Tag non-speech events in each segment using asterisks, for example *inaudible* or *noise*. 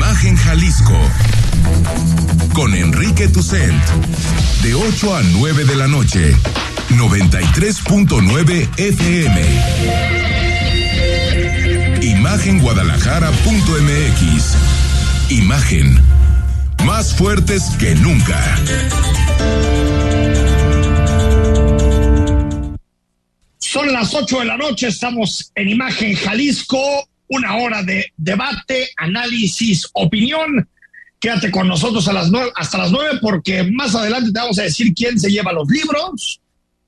Imagen Jalisco con Enrique Tucent de 8 a 9 de la noche 93.9 FM Imagenguadalajara.mx Imagen más fuertes que nunca. Son las 8 de la noche, estamos en Imagen Jalisco una hora de debate, análisis, opinión. Quédate con nosotros a las nueve, hasta las nueve porque más adelante te vamos a decir quién se lleva los libros,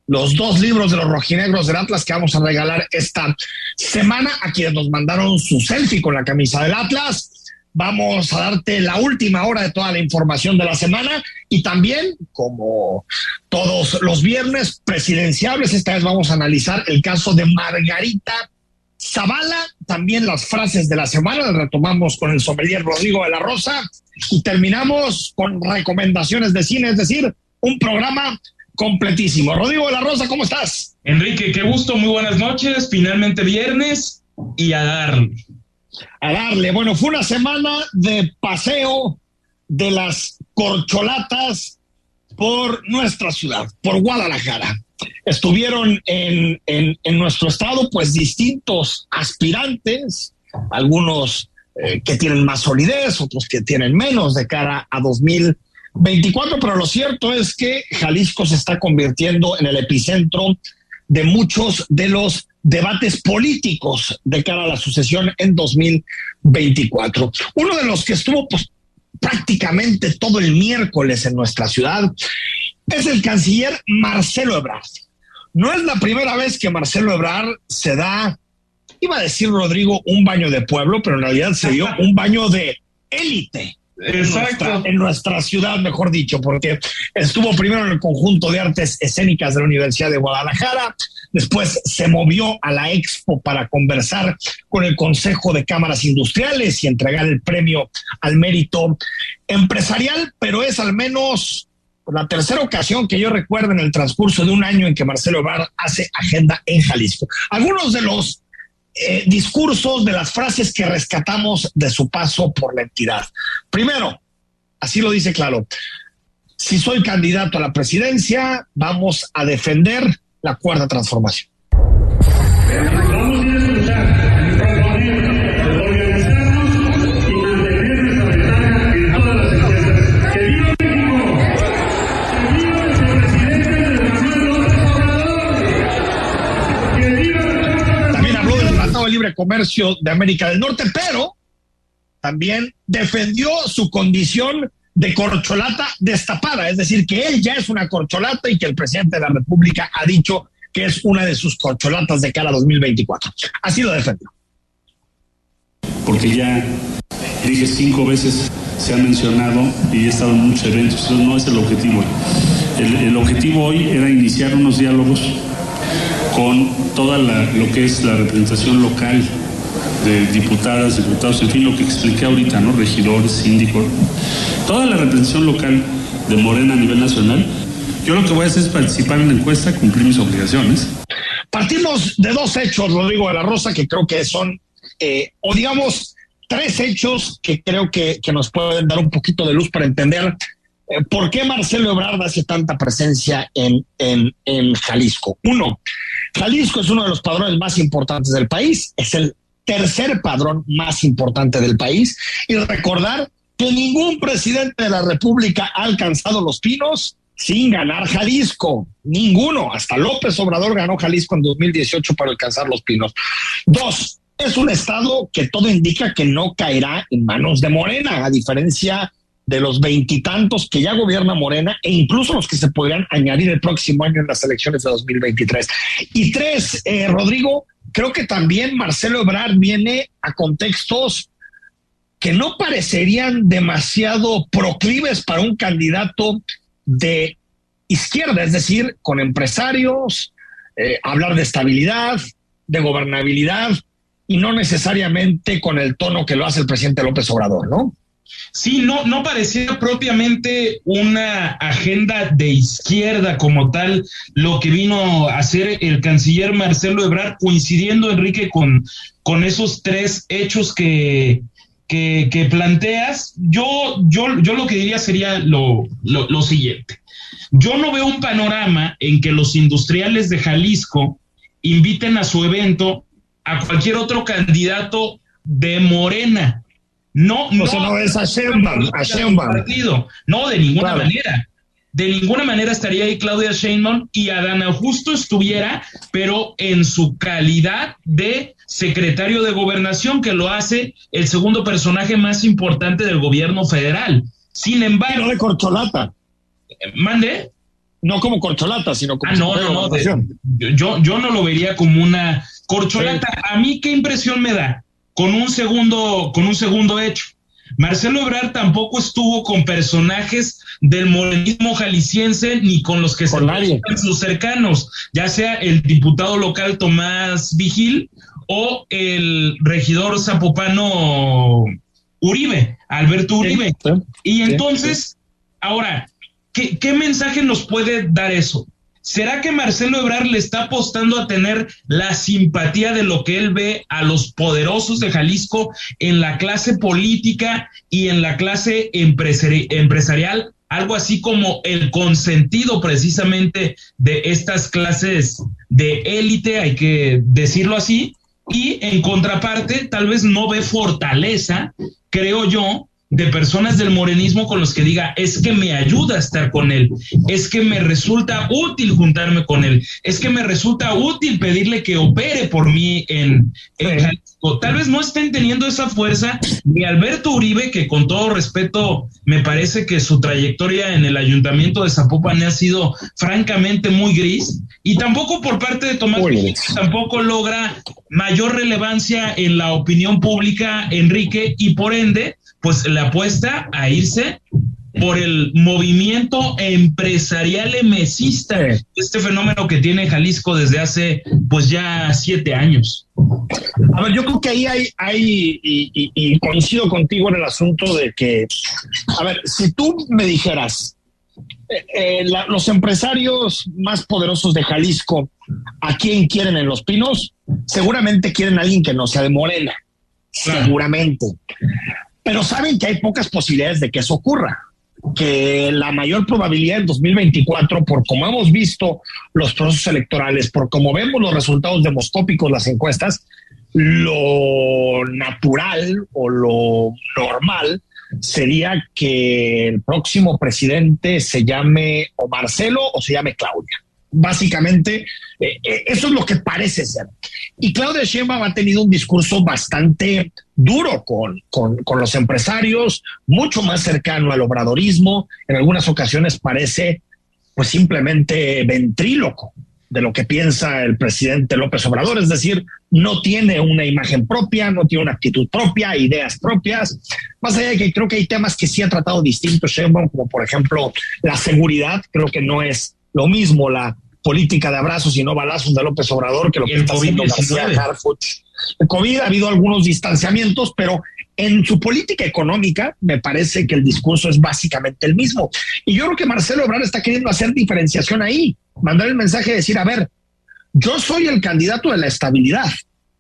los dos libros de los rojinegros del Atlas que vamos a regalar esta semana a quienes nos mandaron su selfie con la camisa del Atlas. Vamos a darte la última hora de toda la información de la semana y también, como todos los viernes presidenciables, esta vez vamos a analizar el caso de Margarita Zavala, también las frases de la semana, las retomamos con el sommelier Rodrigo de la Rosa y terminamos con recomendaciones de cine, es decir, un programa completísimo. Rodrigo de la Rosa, ¿cómo estás? Enrique, qué gusto, muy buenas noches, finalmente viernes y a darle. A darle, bueno, fue una semana de paseo de las corcholatas por nuestra ciudad, por Guadalajara estuvieron en, en, nuestro estado pues distintos aspirantes, algunos eh, que tienen más solidez, otros que tienen menos de cara a 2024, pero lo cierto es que Jalisco se está convirtiendo en el epicentro de muchos de los debates políticos de cara a la sucesión en 2024. Uno de los que estuvo pues, prácticamente todo el miércoles en nuestra ciudad es el canciller Marcelo Ebrard. No es la primera vez que Marcelo Ebrard se da, iba a decir Rodrigo, un baño de pueblo, pero en realidad se dio un baño de élite. Exacto. En nuestra, ciudad, mejor dicho, porque estuvo primero en el conjunto de artes escénicas de la Universidad de Guadalajara, después se movió a la Expo para conversar con el Consejo de Cámaras Industriales y entregar el premio al mérito empresarial, pero es al menos la tercera ocasión que yo recuerdo en el transcurso de un año en que Marcelo Ebrard hace agenda en Jalisco. Algunos de los eh, discursos, de las frases que rescatamos de su paso por la entidad. Primero, así lo dice claro, si soy candidato a la presidencia, vamos a defender la cuarta transformación. Libre Comercio de América del Norte, pero también defendió su condición de corcholata destapada, es decir, que él ya es una corcholata y que el presidente de la República ha dicho que es una de sus corcholatas de cara a 2024. Así lo defendió. Porque ya dije cinco veces, se ha mencionado y he estado en muchos eventos, eso no es el objetivo. El, el objetivo hoy era iniciar unos diálogos con toda lo que es la representación local de diputadas, diputados, en fin, lo que expliqué ahorita, ¿no? Regidores, síndicos, toda la representación local de Morena a nivel nacional. Yo lo que voy a hacer es participar en la encuesta, cumplir mis obligaciones. Partimos de dos hechos, Rodrigo de la Rosa, que creo que son, eh, o digamos, tres hechos que creo que, que nos pueden dar un poquito de luz para entender eh, ¿Por qué Marcelo Ebrard hace tanta presencia en, en, en Jalisco? Uno, Jalisco es uno de los padrones más importantes del país, es el tercer padrón más importante del país. Y recordar que ningún presidente de la República ha alcanzado los pinos sin ganar Jalisco. Ninguno. Hasta López Obrador ganó Jalisco en 2018 para alcanzar los pinos. Dos, es un estado que todo indica que no caerá en manos de Morena, a diferencia de los veintitantos que ya gobierna Morena e incluso los que se podrían añadir el próximo año en las elecciones de 2023. Y tres, eh, Rodrigo, creo que también Marcelo Ebrard viene a contextos que no parecerían demasiado proclives para un candidato de izquierda, es decir, con empresarios, eh, hablar de estabilidad, de gobernabilidad y no necesariamente con el tono que lo hace el presidente López Obrador, ¿no? Sí, no, no parecía propiamente una agenda de izquierda como tal lo que vino a hacer el canciller Marcelo Ebrard, coincidiendo, Enrique, con, con esos tres hechos que, que, planteas. Yo, yo, yo lo que diría sería lo, lo, lo siguiente. Yo no veo un panorama en que los industriales de Jalisco inviten a su evento a cualquier otro candidato de Morena. No, no, no es a Sheinbaum, a No, de ninguna manera. De ninguna manera estaría ahí Claudia Sheinbaum y Adana Justo estuviera, pero en su calidad de secretario de gobernación, que lo hace el segundo personaje más importante del gobierno federal. Sin embargo. No de corcholata. Mande. No como corcholata, sino como. Ah, no, no, no. yo, yo no lo vería como una corcholata. A mí, ¿qué impresión me da? Con un segundo, con un segundo hecho. Marcelo Ebrard tampoco estuvo con personajes del morenismo jalisciense ni con los que se se sus cercanos, ya sea el diputado local Tomás Vigil o el regidor zapopano Uribe, Alberto Uribe. y entonces, ahora, ¿qué, ¿qué mensaje nos puede dar eso? ¿Será que Marcelo Ebrard le está apostando a tener la simpatía de lo que él ve a los poderosos de Jalisco en la clase política y en la clase empresarial? Algo así como el consentido precisamente de estas clases de élite, hay que decirlo así, y en contraparte tal vez no ve fortaleza, creo yo, de personas del morenismo con los que diga, es que me ayuda a estar con él, es que me resulta útil juntarme con él, es que me resulta útil pedirle que opere por mí en, Jalisco. Tal vez no estén teniendo esa fuerza ni Alberto Uribe, que con todo respeto me parece que su trayectoria en el ayuntamiento de Zapopan ha sido francamente muy gris, y tampoco por parte de Tomás, tampoco logra mayor relevancia en la opinión pública, Enrique, y por ende, pues le apuesta a irse por el movimiento empresarial emesista, este fenómeno que tiene Jalisco desde hace pues ya siete años. A ver, yo creo que ahí hay, hay y, coincido contigo en el asunto de que, a ver, si tú me dijeras, eh, eh, los empresarios más poderosos de Jalisco, ¿a quién quieren en Los Pinos? Seguramente quieren a alguien que no sea de Morena, seguramente pero saben que hay pocas posibilidades de que eso ocurra que la mayor probabilidad en 2024, por como hemos visto los procesos electorales, por como vemos los resultados demoscópicos, las encuestas, lo natural o lo normal sería que el próximo presidente se llame o Marcelo o se llame Claudia. Básicamente, eh, eh, eso es lo que parece ser. Y Claudia Sheinbaum ha tenido un discurso bastante duro con, con, con, los empresarios, mucho más cercano al obradorismo. En algunas ocasiones parece pues simplemente ventríloco de lo que piensa el presidente López Obrador, es decir, no tiene una imagen propia, no tiene una actitud propia, ideas propias. Más allá de que creo que hay temas que sí ha tratado distintos como por ejemplo la seguridad, creo que no es lo mismo la política de abrazos y no balazos de López Obrador que lo que está haciendo García Harfuch. El COVID ha habido algunos distanciamientos, pero en su política económica me parece que el discurso es básicamente el mismo. Y yo creo que Marcelo Obrador está queriendo hacer diferenciación ahí, mandar el mensaje de decir, a ver, yo soy el candidato de la estabilidad,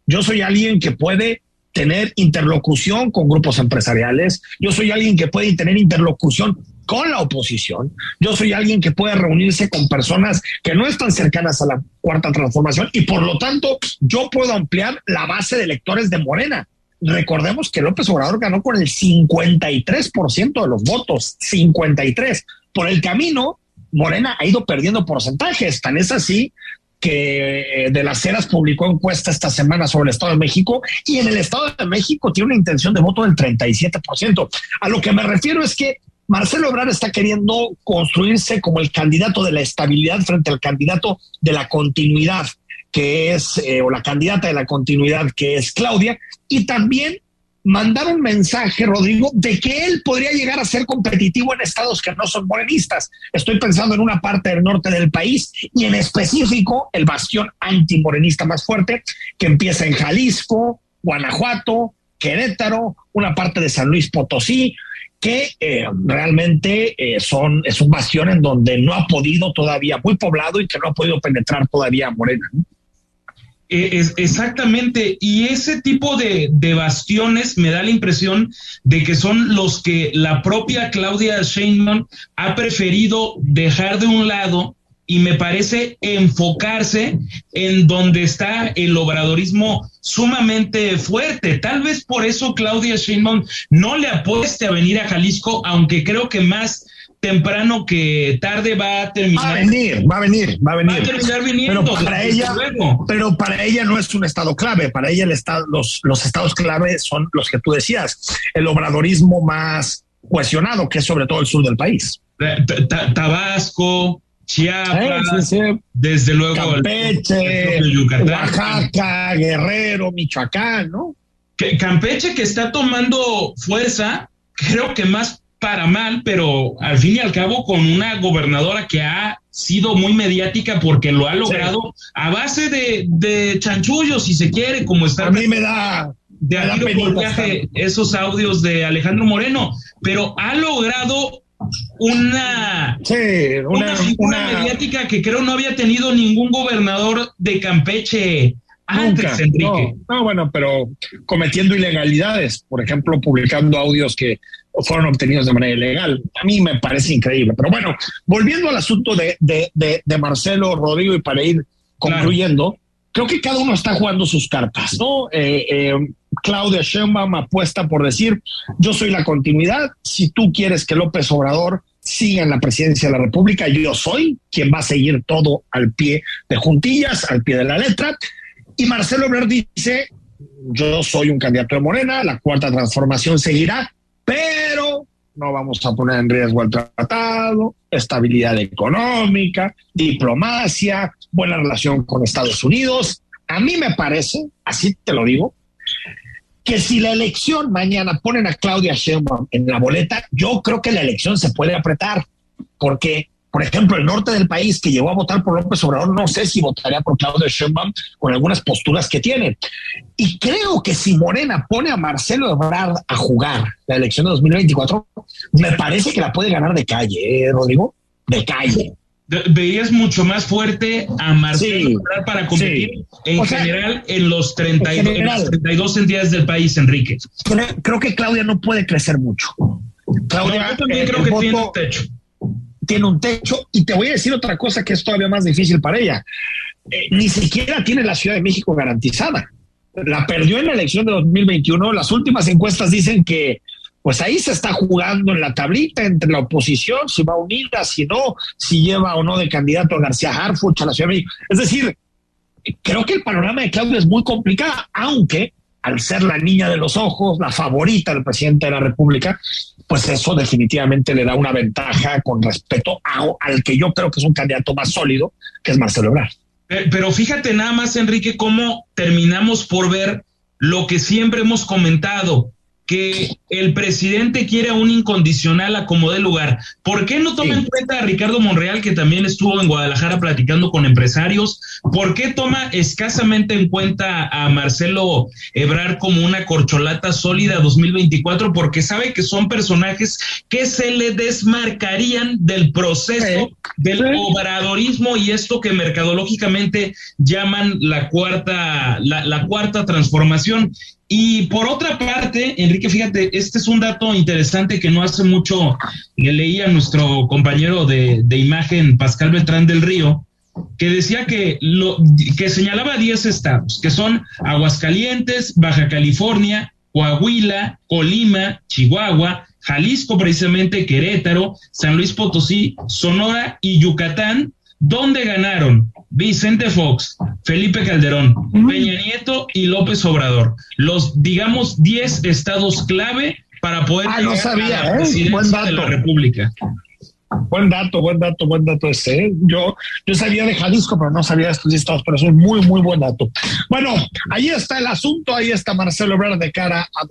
yo soy alguien que puede tener interlocución con grupos empresariales, yo soy alguien que puede tener interlocución con la oposición. Yo soy alguien que puede reunirse con personas que no están cercanas a la cuarta transformación y por lo tanto yo puedo ampliar la base de electores de Morena. Recordemos que López Obrador ganó con el 53% de los votos, 53. Por el camino, Morena ha ido perdiendo porcentajes, tan es así que eh, de las Heras publicó encuesta esta semana sobre el Estado de México y en el Estado de México tiene una intención de voto del 37%. A lo que me refiero es que Marcelo Ebrard está queriendo construirse como el candidato de la estabilidad frente al candidato de la continuidad, que es, eh, o la candidata de la continuidad, que es Claudia, y también mandar un mensaje, Rodrigo, de que él podría llegar a ser competitivo en estados que no son morenistas. Estoy pensando en una parte del norte del país y en específico el bastión antimorenista más fuerte que empieza en Jalisco, Guanajuato, Querétaro, una parte de San Luis Potosí, que eh, realmente eh, son, es un bastión en donde no ha podido todavía, muy poblado y que no ha podido penetrar todavía Morena. Eh, es, exactamente, y ese tipo de, de, bastiones me da la impresión de que son los que la propia Claudia Sheinbaum ha preferido dejar de un lado y me parece enfocarse en donde está el obradorismo sumamente fuerte. Tal vez por eso Claudia Sheinbaum no le apueste a venir a Jalisco, aunque creo que más temprano que tarde va a terminar. Va a venir, va a venir, va a venir. Va a terminar viniendo. Pero para ella, pero para ella no es un estado clave. Para ella el estado, los, los estados clave son los que tú decías, el obradorismo más cohesionado, que es sobre todo el sur del país. Tabasco, Chiapas, desde luego Campeche, Oaxaca, Guerrero, Michoacán, ¿no? Campeche que está tomando fuerza, creo que más para mal, pero al fin y al cabo con una gobernadora que ha sido muy mediática porque lo ha logrado a base de, de chanchullos, si se quiere, como está. A mí me da, de me esos audios de Alejandro Moreno, pero ha logrado una, una, una, mediática que creo no había tenido ningún gobernador de Campeche antes, Enrique. No, bueno, pero cometiendo ilegalidades, por ejemplo, publicando audios que fueron obtenidos de manera ilegal. A mí me parece increíble. Pero bueno, volviendo al asunto de, de, de, Marcelo Rodrigo y para ir concluyendo, creo que cada uno está jugando sus cartas, ¿no? Eh, eh, Claudia Sheinbaum apuesta por decir, yo soy la continuidad, si tú quieres que López Obrador siga en la presidencia de la República, yo soy quien va a seguir todo al pie de juntillas, al pie de la letra. Y Marcelo Ebrard dice, yo soy un candidato de Morena, la cuarta transformación seguirá, pero no vamos a poner en riesgo el tratado, estabilidad económica, diplomacia, buena relación con Estados Unidos. A mí me parece, así te lo digo, que si la elección mañana ponen a Claudia Sheinbaum en la boleta, yo creo que la elección se puede apretar, porque, por ejemplo, el norte del país que llegó a votar por López Obrador, no sé si votaría por Claudia Sheinbaum con algunas posturas que tiene. Y creo que si Morena pone a Marcelo Ebrard a jugar la elección de 2024, me parece que la puede ganar de calle, ¿eh, Rodrigo? De calle veías mucho más fuerte a Marcelo para competir en general en los, 32, entidades del país, Enrique. Creo, que Claudia no puede crecer mucho. Claudia también creo que tiene un techo. Tiene un techo y te voy a decir otra cosa que es todavía más difícil para ella. Eh, ni siquiera tiene la Ciudad de México garantizada. La perdió en la elección de 2021. Las últimas encuestas dicen que pues ahí se está jugando en la tablita entre la oposición, si va unida, si no, si lleva o no de candidato a García Harfuch a la Ciudad de México. Es decir, creo que el panorama de Claudia es muy complicado, aunque al ser la niña de los ojos, la favorita del presidente de la República, pues eso definitivamente le da una ventaja con respecto al que yo creo que es un candidato más sólido, que es Marcelo Ebrard. Pero fíjate nada más, Enrique, cómo terminamos por ver lo que siempre hemos comentado que el presidente quiere un incondicional a como lugar. ¿Por qué no toma en cuenta a Ricardo Monreal, que también estuvo en Guadalajara platicando con empresarios? ¿Por qué toma escasamente en cuenta a Marcelo Ebrar como una corcholata sólida 2024? Porque sabe que son personajes que se le desmarcarían del proceso del obradorismo y esto que mercadológicamente llaman la cuarta, la, la cuarta transformación. Y por otra parte, Enrique, fíjate, este es un dato interesante que no hace mucho le leí a nuestro compañero de, imagen, Pascal Beltrán del Río, que decía que, lo, que señalaba 10 estados, que son Aguascalientes, Baja California, Coahuila, Colima, Chihuahua, Jalisco precisamente, Querétaro, San Luis Potosí, Sonora y Yucatán, donde ganaron Vicente Fox, Felipe Calderón, Peña Nieto y López Obrador. Los, digamos, 10 estados clave para poder ah, no sabía, ¿eh? de la República. Buen dato, buen dato, buen dato ese. ¿eh? Yo, yo sabía de Jalisco, pero no sabía de estos estados, pero es muy, muy buen dato. Bueno, ahí está el asunto, ahí está Marcelo Ebrard de cara a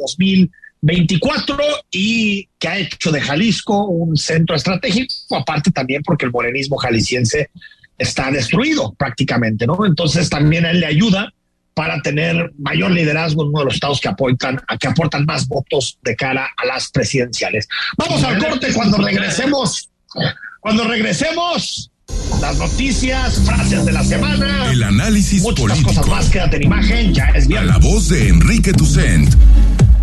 2024 y que ha hecho de Jalisco un centro estratégico, aparte también porque el morenismo jalisciense está destruido prácticamente, ¿no? Entonces también a él le ayuda para tener mayor liderazgo en uno de los estados que aportan, que aportan más votos de cara a las presidenciales. Vamos al corte cuando regresemos. Cuando regresemos, las noticias, frases de la semana. El análisis muchas político. cosas más. Quédate en imagen, ya es A bien. la voz de Enrique Tucent.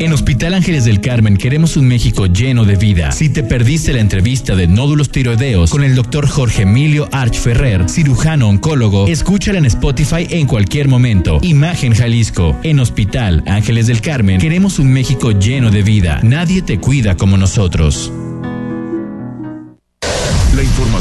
En Hospital Ángeles del Carmen queremos un México lleno de vida. Si te perdiste la entrevista de nódulos tiroideos con el doctor Jorge Emilio Arch Ferrer, cirujano oncólogo, escúchala en Spotify en cualquier momento. Imagen Jalisco. En Hospital Ángeles del Carmen queremos un México lleno de vida. Nadie te cuida como nosotros.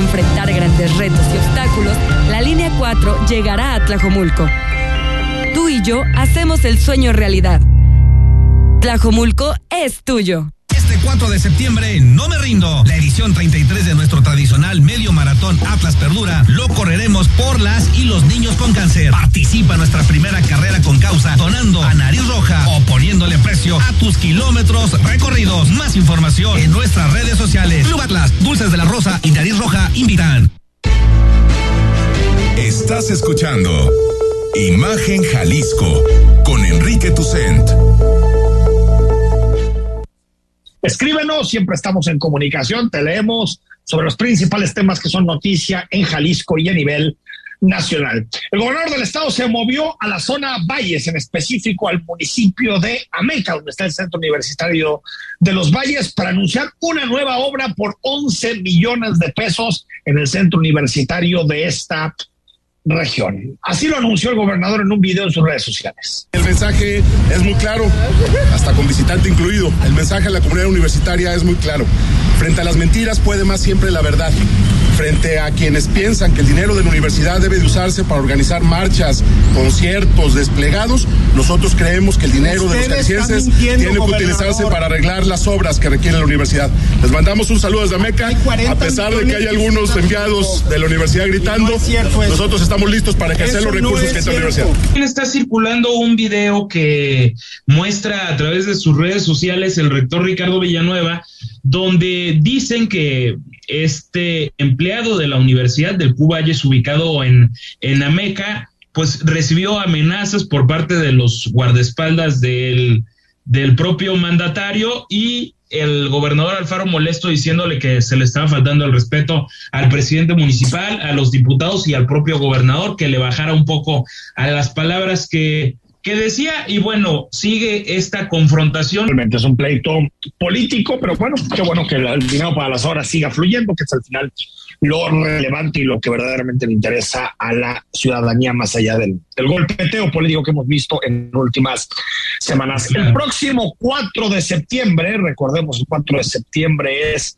Enfrentar grandes retos y obstáculos, la línea 4 llegará a Tlajomulco. Tú y yo hacemos el sueño realidad. Tlajomulco es tuyo. Este 4 de septiembre, no me rindo. La edición 33 de nuestro tradicional medio maratón Atlas Perdura lo correremos por las y los niños con cáncer. Participa en nuestra primera carrera con causa donando a nariz roja o poniéndole precio a tus kilómetros recorridos. Más información en nuestras redes sociales. Club Atlas, Dulces de la Rosa y Nariz Roja invitan. Estás escuchando Imagen Jalisco con Enrique Tucent. Escríbenos, siempre estamos en comunicación, te leemos sobre los principales temas que son noticia en Jalisco y a nivel nacional. El gobernador del estado se movió a la zona Valles, en específico al municipio de Ameca, donde está el Centro Universitario de los Valles, para anunciar una nueva obra por 11 millones de pesos en el Centro Universitario de esta región. Así lo anunció el gobernador en un video en sus redes sociales. El mensaje es muy claro, hasta con visitante incluido. El mensaje a la comunidad universitaria es muy claro. Frente a las mentiras puede más siempre la verdad. Frente a quienes piensan que el dinero de la universidad debe de usarse para organizar marchas, conciertos, desplegados, nosotros creemos que el dinero de los jaliscienses tiene que utilizarse para arreglar las obras que requiere la universidad. Les mandamos un saludo desde Meca, a pesar de que hay algunos enviados de la universidad gritando, nosotros estamos listos para ejercer los recursos que tiene la universidad. Está circulando un video que muestra a través de sus redes sociales el rector Ricardo Villanueva, donde dicen que este empleado de la Universidad del Cuballes, ubicado en, en Ameca, pues recibió amenazas por parte de los guardaespaldas del, del propio mandatario y el gobernador Alfaro molesto diciéndole que se le estaba faltando el respeto al presidente municipal, a los diputados y al propio gobernador, que le bajara un poco a las palabras que que decía, y bueno, sigue esta confrontación. Realmente es un pleito político, pero bueno, qué bueno que el dinero para las horas siga fluyendo, que es al final lo relevante y lo que verdaderamente le interesa a la ciudadanía más allá del, del golpeteo político que hemos visto en últimas semanas. El próximo 4 de septiembre, recordemos, el 4 de septiembre es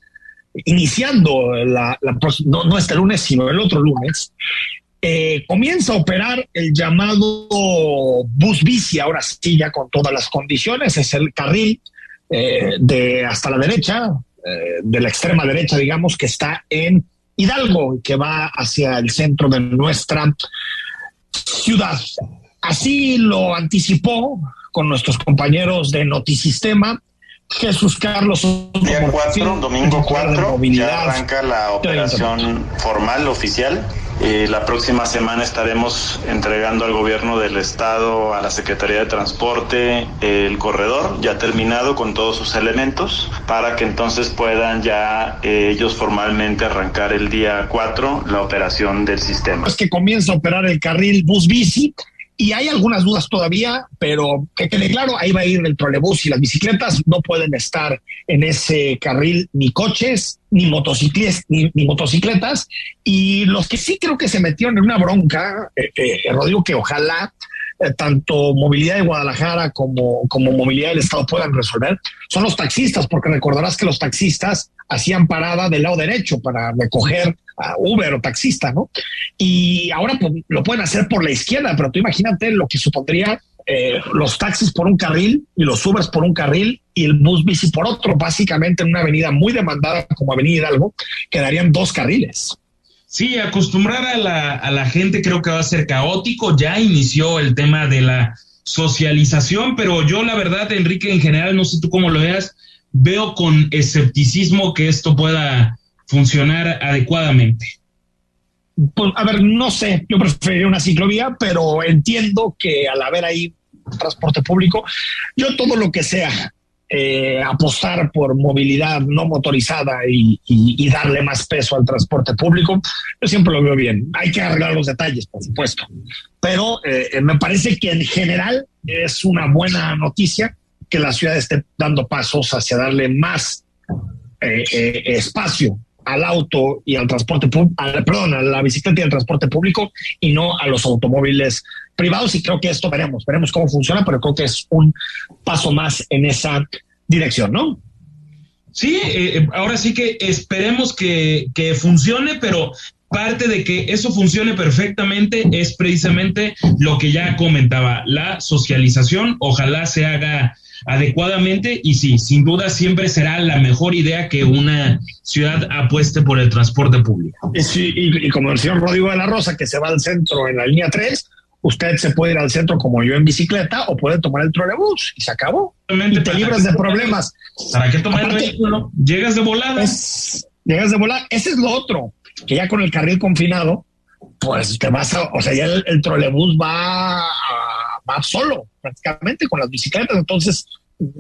iniciando la, la no, no este lunes, sino el otro lunes, eh, comienza a operar el llamado bus bici, ahora sí, ya con todas las condiciones, es el carril eh, de hasta la derecha, eh, de la extrema derecha, digamos, que está en Hidalgo, que va hacia el centro de nuestra ciudad. Así lo anticipó con nuestros compañeros de Notisistema. Jesús Carlos. Día 4, domingo 4, ya arranca la operación formal, oficial. Eh, la próxima semana estaremos entregando al gobierno del estado, a la Secretaría de Transporte, el corredor ya terminado con todos sus elementos para que entonces puedan ya eh, ellos formalmente arrancar el día 4 la operación del sistema. Es que comienza a operar el carril bus bici y hay algunas dudas todavía, pero que quede claro, ahí va a ir el trolebús y las bicicletas, no pueden estar en ese carril ni coches, ni motocicletas, ni, motocicletas, y los que sí creo que se metieron en una bronca, eh, eh, Rodrigo, que ojalá eh, tanto movilidad de Guadalajara como, como movilidad del Estado puedan resolver, son los taxistas, porque recordarás que los taxistas hacían parada del lado derecho para recoger Uber o taxista, ¿no? Y ahora pues, lo pueden hacer por la izquierda, pero tú imagínate lo que supondría eh, los taxis por un carril y los Ubers por un carril y el bus bici por otro, básicamente en una avenida muy demandada como Avenida Hidalgo, quedarían dos carriles. Sí, acostumbrar a la, a la gente creo que va a ser caótico. Ya inició el tema de la socialización, pero yo la verdad, Enrique, en general, no sé tú cómo lo veas, veo con escepticismo que esto pueda funcionar adecuadamente. Pues, a ver, no sé, yo preferiría una ciclovía, pero entiendo que al haber ahí transporte público, yo todo lo que sea eh, apostar por movilidad no motorizada y, darle más peso al transporte público, yo siempre lo veo bien. Hay que arreglar los detalles, por supuesto, pero eh, me parece que en general es una buena noticia que la ciudad esté dando pasos hacia darle más eh, espacio al auto y al transporte público, perdón, a la bicicleta y al transporte público y no a los automóviles privados. Y creo que esto veremos, veremos cómo funciona, pero creo que es un paso más en esa dirección, ¿no? Sí, eh, eh, ahora sí que esperemos que, que funcione, pero parte de que eso funcione perfectamente es precisamente lo que ya comentaba, la socialización. Ojalá se haga adecuadamente y sí, sin duda siempre será la mejor idea que una ciudad apueste por el transporte público. Y, como el señor Rodrigo de la Rosa, que se va al centro en la línea 3, usted se puede ir al centro como yo en bicicleta o puede tomar el trolebús y se acabó. y te libras de problemas. ¿Para qué tomar el vehículo? Llegas de volada. llegas de volada. Ese es lo otro, que ya con el carril confinado, pues te vas a, o sea, ya el, el trolebús va, va solo prácticamente con las bicicletas, entonces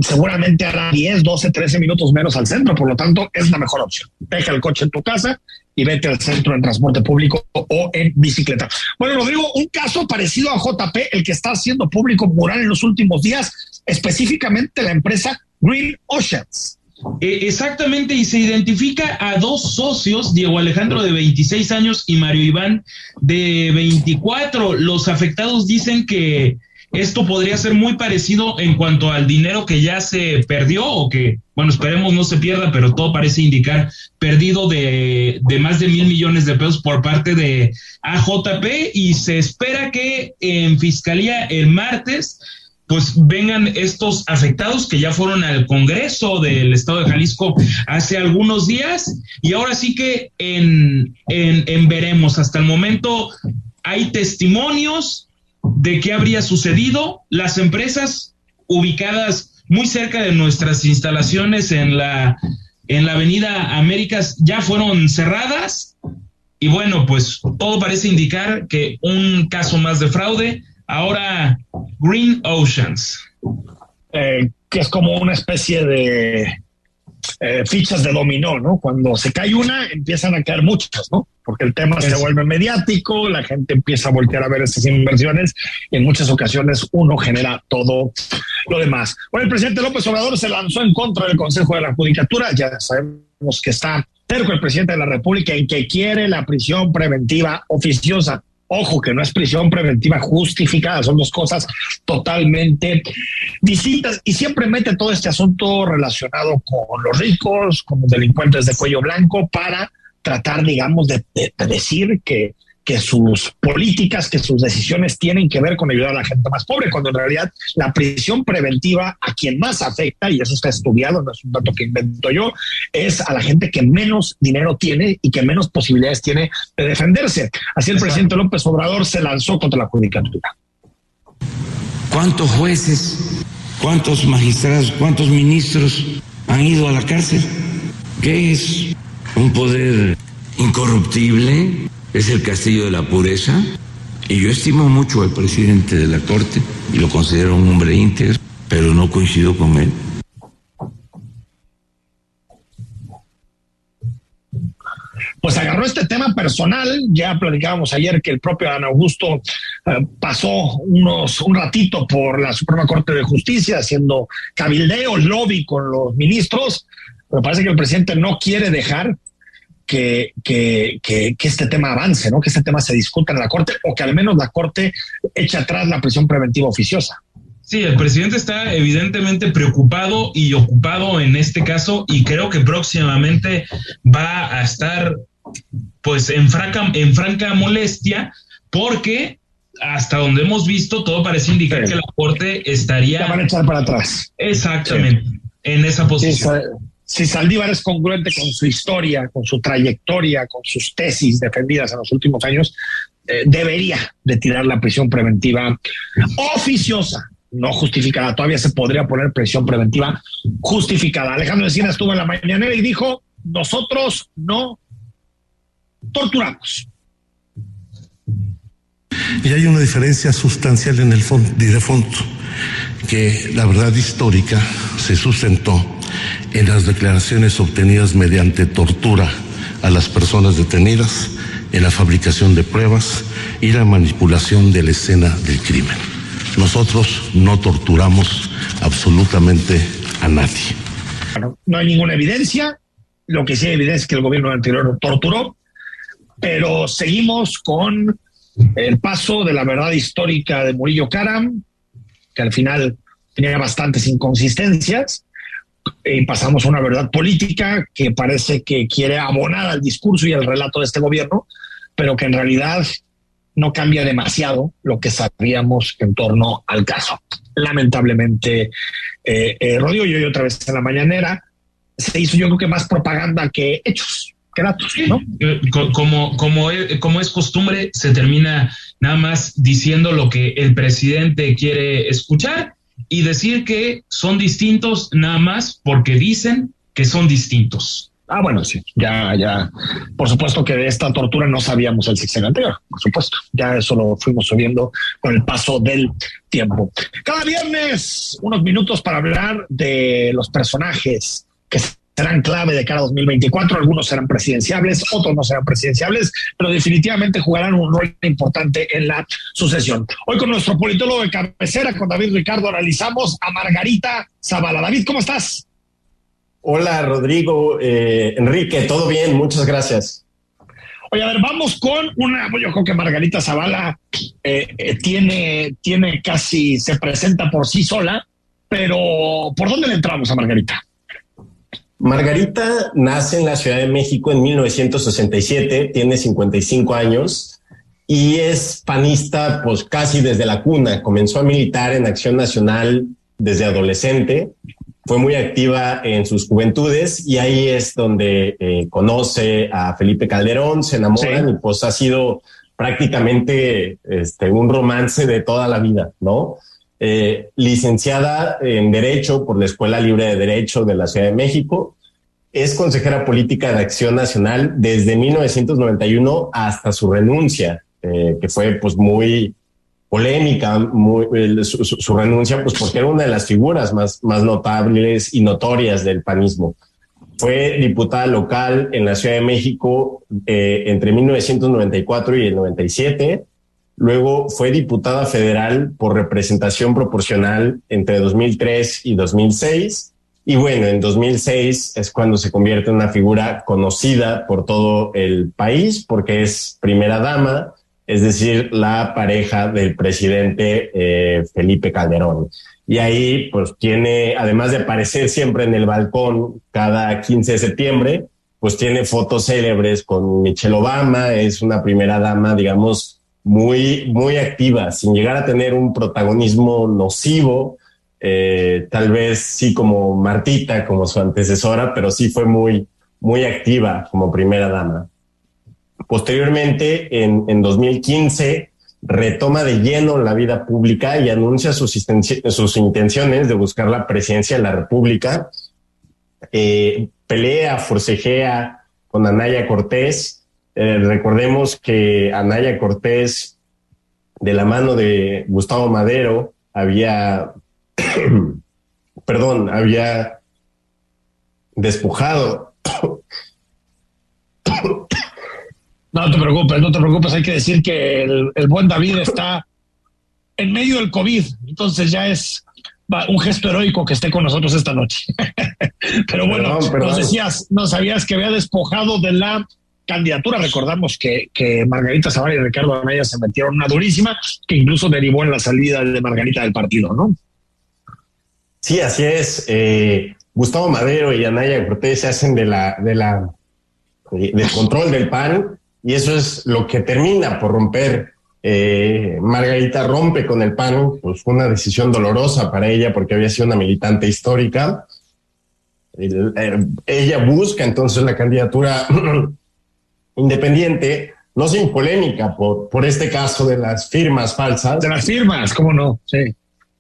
seguramente hará 10, 12, 13 minutos menos al centro, por lo tanto es la mejor opción. Deja el coche en tu casa y vete al centro en transporte público o en bicicleta. Bueno, Rodrigo, un caso parecido a JP, el que está haciendo público mural en los últimos días, específicamente la empresa Green Oceans. E, exactamente, y se identifica a dos socios, Diego Alejandro de 26 años y Mario Iván de 24. Los afectados dicen que esto podría ser muy parecido en cuanto al dinero que ya se perdió o que, bueno, esperemos no se pierda, pero todo parece indicar perdido de, de más de mil millones de pesos por parte de AJP y se espera que en Fiscalía el martes pues vengan estos afectados que ya fueron al Congreso del Estado de Jalisco hace algunos días y ahora sí que en, en, en veremos. Hasta el momento hay testimonios, de qué habría sucedido. Las empresas ubicadas muy cerca de nuestras instalaciones en la, en la Avenida Américas ya fueron cerradas. Y bueno, pues todo parece indicar que un caso más de fraude. Ahora, Green Oceans. Eh, que es como una especie de eh, fichas de dominó, ¿no? Cuando se cae una, empiezan a caer muchas, ¿no? Porque el tema se vuelve mediático, la gente empieza a voltear a ver esas inversiones y en muchas ocasiones uno genera todo lo demás. Bueno, el presidente López Obrador se lanzó en contra del Consejo de la Judicatura, ya sabemos que está cerco el presidente de la República en que quiere la prisión preventiva oficiosa. Ojo, que no es prisión preventiva justificada, son dos cosas totalmente distintas y siempre mete todo este asunto relacionado con los ricos, con los delincuentes de cuello blanco para tratar, digamos, de, de decir que que sus políticas, que sus decisiones tienen que ver con ayudar a la gente más pobre, cuando en realidad la prisión preventiva a quien más afecta, y eso está estudiado, no es un dato que invento yo, es a la gente que menos dinero tiene y que menos posibilidades tiene de defenderse. Así el presidente López Obrador se lanzó contra la judicatura. ¿Cuántos jueces, cuántos magistrados, cuántos ministros han ido a la cárcel? ¿Qué es un poder incorruptible? Es el castillo de la pureza. Y yo estimo mucho al presidente de la Corte y lo considero un hombre íntegro, pero no coincido con él. Pues agarró este tema personal, ya platicábamos ayer que el propio Ana Augusto eh, pasó unos un ratito por la Suprema Corte de Justicia haciendo cabildeo, lobby con los ministros, pero parece que el presidente no quiere dejar que, que, que, este tema avance, ¿no? que este tema se discuta en la Corte o que al menos la Corte eche atrás la prisión preventiva oficiosa. Sí, el presidente está evidentemente preocupado y ocupado en este caso y creo que próximamente va a estar pues en franca, en franca molestia porque hasta donde hemos visto todo parece indicar que la Corte estaría... La van a echar para atrás. Exactamente, en esa posición si Saldívar es congruente con su historia, con su trayectoria, con sus tesis defendidas en los últimos años, eh, debería de tirar la prisión preventiva oficiosa, no justificada. Todavía se podría poner prisión preventiva justificada. Alejandro Encina estuvo en la mañanera y dijo, nosotros no torturamos. Y hay una diferencia sustancial en el fondo, de fondo, que la verdad histórica se sustentó en las declaraciones obtenidas mediante tortura a las personas detenidas, en la fabricación de pruebas y la manipulación de la escena del crimen. Nosotros no torturamos absolutamente a nadie. no hay ninguna evidencia. Lo que sí hay evidencia es que el gobierno anterior torturó, pero seguimos con el paso de la verdad histórica de Murillo Karam, que al final tenía bastantes inconsistencias, y pasamos a una verdad política que parece que quiere abonar al discurso y al relato de este gobierno, pero que en realidad no cambia demasiado lo que sabíamos en torno al caso. Lamentablemente, eh, eh, y otra vez en la mañanera se hizo yo creo que más propaganda que hechos. Que datos, ¿no? Eh, como, como, como es costumbre, se termina nada más diciendo lo que el presidente quiere escuchar y decir que son distintos nada más porque dicen que son distintos. Ah, bueno, sí, ya, ya. Por supuesto que de esta tortura no sabíamos el sexenio anterior, por supuesto. Ya eso lo fuimos subiendo con el paso del tiempo. Cada viernes, unos minutos para hablar de los personajes que serán clave de cara a 2024. Algunos serán presidenciables, otros no serán presidenciables, pero definitivamente jugarán un rol importante en la sucesión. Hoy con nuestro politólogo de cabecera, con David Ricardo, analizamos a Margarita Zavala. David, ¿cómo estás? Hola, Rodrigo, eh, Enrique, todo bien, muchas gracias. Oye, a ver, vamos con una, yo creo que Margarita Zavala eh, eh, tiene, tiene casi, se presenta por sí sola, pero ¿por dónde le entramos a Margarita? Margarita nace en la Ciudad de México en 1967, tiene 55 años y es panista pues casi desde la cuna. Comenzó a militar en Acción Nacional desde adolescente, fue muy activa en sus juventudes y ahí es donde eh, conoce a Felipe Calderón, se enamoran y pues ha sido prácticamente este, un romance de toda la vida, ¿no? Eh, licenciada en Derecho por la Escuela Libre de Derecho de la Ciudad de México. Es consejera política de Acción Nacional desde 1991 hasta su renuncia, eh, que fue pues muy polémica, muy, su, renuncia, pues porque era una de las figuras más, más notables y notorias del panismo. fue diputada local en la Ciudad de México eh, entre 1994 y el 97. Luego fue diputada federal por representación proporcional entre 2003 y 2006. Y bueno, en 2006 es cuando se convierte en una figura conocida por todo el país porque es primera dama, es decir, la pareja del presidente eh, Felipe Calderón. Y ahí pues tiene, además de aparecer siempre en el balcón cada 15 de septiembre, pues tiene fotos célebres con Michelle Obama, es una primera dama, digamos, muy, muy activa, sin llegar a tener un protagonismo nocivo, eh, tal vez sí como Martita, como su antecesora, pero sí fue muy, muy activa como primera dama. Posteriormente, en, en 2015, retoma de lleno la vida pública y anuncia sus, intenciones de buscar la presidencia de la República. Eh, pelea, forcejea con Anaya Cortés. Eh, recordemos que Anaya Cortés, de la mano de Gustavo Madero, había, *coughs* perdón, había despojado *coughs* no te preocupes, no te preocupes. Hay que decir que el, buen David está en medio del COVID, entonces ya es un gesto heroico que esté con nosotros esta noche. *laughs* Pero bueno, nos decías, no sabías que había despojado de la candidatura. Recordamos que, que Margarita Zavala y Ricardo Anaya se metieron una durísima que incluso derivó en la salida de Margarita del partido, ¿no? Sí, así es. Eh, Gustavo Madero y Anaya Cortés se hacen de la, de la, del control del PAN y eso es lo que termina por romper. Eh, Margarita rompe con el PAN, pues fue una decisión dolorosa para ella porque había sido una militante histórica. Eh, ella busca entonces la candidatura *clears throat* independiente, no sin polémica por, por este caso de las firmas falsas. De las firmas, cómo no, sí.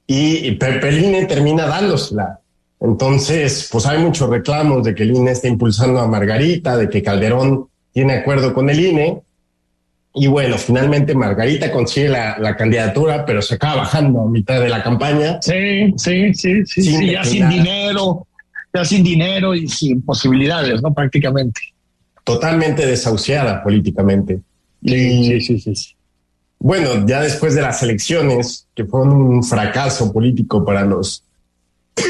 Y, y Pepeline termina dándosela. Entonces, pues hay muchos reclamos de que el INE está impulsando a Margarita, de que Calderón tiene acuerdo con el INE. Y bueno, finalmente Margarita consigue la, candidatura, pero se acaba bajando a mitad de la campaña. Sí, sí, sí, sí, sin ya sin dinero, ya sin dinero y sin posibilidades, ¿no? Prácticamente. Totalmente desahuciada políticamente. Sí, sí, sí, sí, Bueno, ya después de las elecciones, que fueron un fracaso político para los *coughs*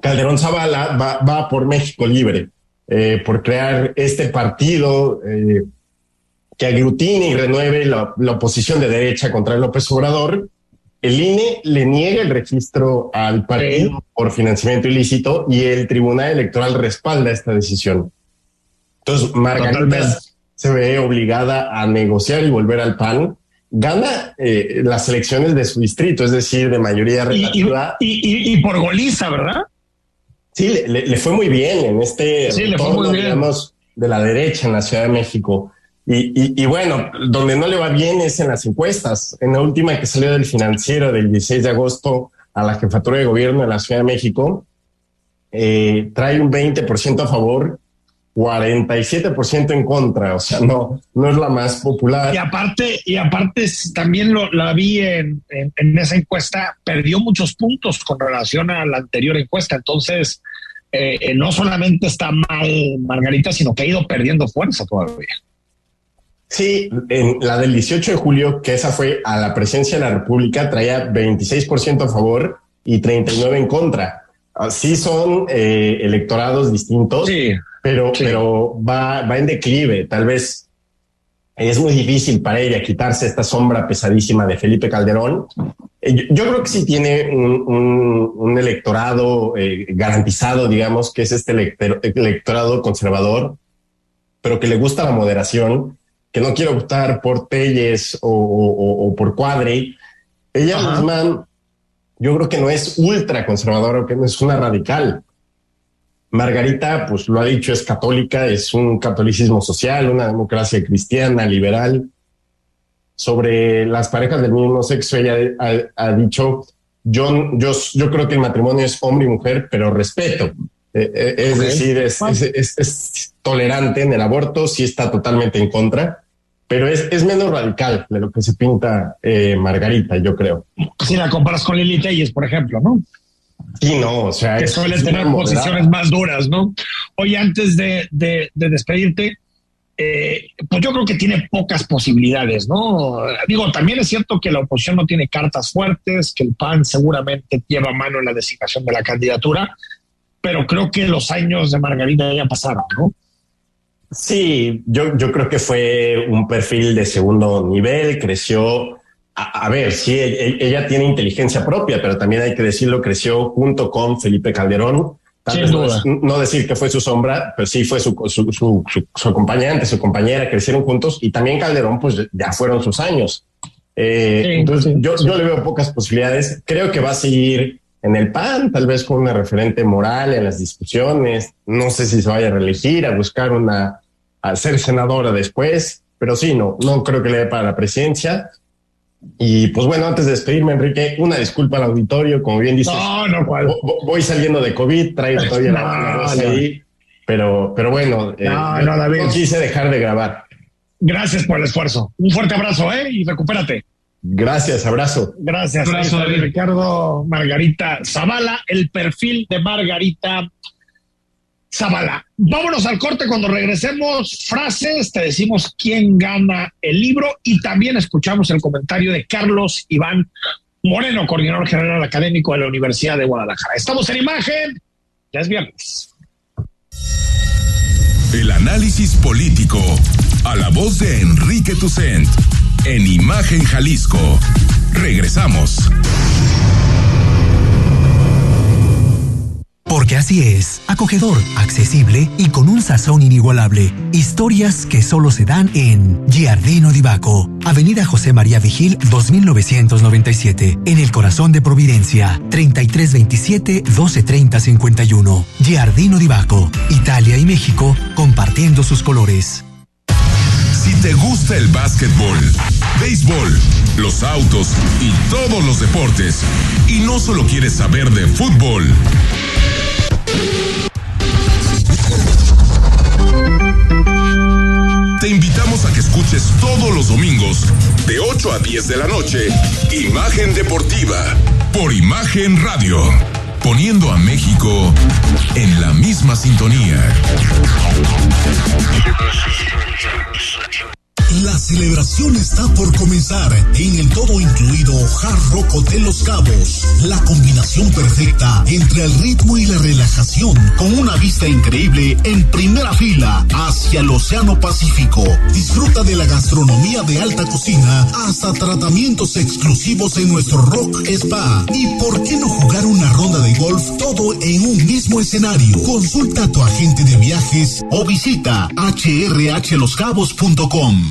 Calderón Zavala, va, va por México Libre. Eh, por crear este partido eh, que aglutine y renueve la, oposición de derecha contra López Obrador. El INE le niega el registro al partido por financiamiento ilícito y el Tribunal Electoral respalda esta decisión. Entonces, Margarita se ve obligada a negociar y volver al PAN. Gana eh, las elecciones de su distrito, es decir, de mayoría relativa. y por goliza, ¿verdad? Sí, le, fue muy bien en este sí, le fue muy bien. digamos, de la derecha en la Ciudad de México. Y, y, bueno, donde no le va bien es en las encuestas. En la última que salió del financiero del 16 de agosto a la jefatura de gobierno de la Ciudad de México, eh, trae un 20% a favor, 47% en contra. O sea, no, no es la más popular. Y aparte, y aparte también lo, la vi en, en, esa encuesta, perdió muchos puntos con relación a la anterior encuesta. Entonces, eh, no solamente está mal Margarita, sino que ha ido perdiendo fuerza todavía. Sí, en la del 18 de julio, que esa fue a la presencia de la República, traía 26% a favor y 39% en contra. Sí son eh, electorados distintos, pero, pero va, va en declive. Tal vez es muy difícil para ella quitarse esta sombra pesadísima de Felipe Calderón. Eh, yo, creo que sí tiene un, electorado eh, garantizado, digamos, que es este electorado conservador, pero que le gusta la moderación, que no quiere optar por Telles o, por Cuadri. Ella misma, yo creo que no es ultra conservadora, que no es una radical. Margarita, pues lo ha dicho, es católica, es un catolicismo social, una democracia cristiana, liberal sobre las parejas del mismo sexo, ella ha, dicho, yo, yo, yo creo que el matrimonio es hombre y mujer, pero respeto. Eh, eh, es decir, es, es, tolerante en el aborto, sí está totalmente en contra, pero es, es menos radical de lo que se pinta eh, Margarita, yo creo. Si la comparas con Lili Telles, por ejemplo, ¿no? Sí, no, o sea. Que suele tener posiciones más duras, ¿no? Oye, antes de, de, despedirte, eh, pues yo creo que tiene pocas posibilidades, ¿no? Digo, también es cierto que la oposición no tiene cartas fuertes, que el PAN seguramente lleva mano en la designación de la candidatura, pero creo que los años de Margarita ya pasaron, ¿no? Sí, yo, yo creo que fue un perfil de segundo nivel, creció. A, ver, sí, e, e, ella, tiene inteligencia propia, pero también hay que decirlo, creció junto con Felipe Calderón. Tal no, decir que fue su sombra, pero sí fue su, su, su, su, acompañante, su compañera, crecieron juntos y también Calderón, pues ya fueron sus años. Eh, entonces, yo, yo le veo pocas posibilidades. Creo que va a seguir en el PAN, tal vez con una referente moral en las discusiones. No sé si se vaya a reelegir, a buscar una a ser senadora después, pero sí, no, no creo que le dé para la presidencia. Y pues bueno, antes de despedirme, Enrique, una disculpa al auditorio, como bien dices. No, no, Voy saliendo de COVID, traigo *laughs* todavía la, voz ahí, pero, pero bueno, eh, no, quise dejar de grabar. Gracias por el esfuerzo. Un fuerte abrazo, ¿eh? Y recupérate. Gracias, abrazo. Gracias. Abrazo, Ricardo Margarita Zavala, el perfil de Margarita Zavala. Vámonos al corte cuando regresemos. Frases, te decimos quién gana el libro y también escuchamos el comentario de Carlos Iván Moreno, coordinador general académico de la Universidad de Guadalajara. Estamos en imagen, ya es viernes. El análisis político a la voz de Enrique Tucent en Imagen Jalisco. Regresamos. Porque así es, acogedor, accesible y con un sazón inigualable. Historias que solo se dan en Giardino di Baco, Avenida José María Vigil 2997, en el corazón de Providencia, 3327 1230 51. Giardino di Baco, Italia y México compartiendo sus colores. Si te gusta el básquetbol, béisbol, los autos y todos los deportes, y no solo quieres saber de fútbol, te invitamos a que escuches todos los domingos, de 8 a 10 de la noche, Imagen Deportiva, por Imagen Radio, poniendo a México en la misma sintonía. La celebración está por comenzar en el todo incluido Hard Rock Hotel Los Cabos. La combinación perfecta entre el ritmo y la relajación con una vista increíble en primera fila hacia el Océano Pacífico. Disfruta de la gastronomía de alta cocina hasta tratamientos exclusivos en nuestro Rock Spa. ¿Y por qué no jugar una ronda de golf todo en un mismo escenario? Consulta a tu agente de viajes o visita hrhloscabos.com.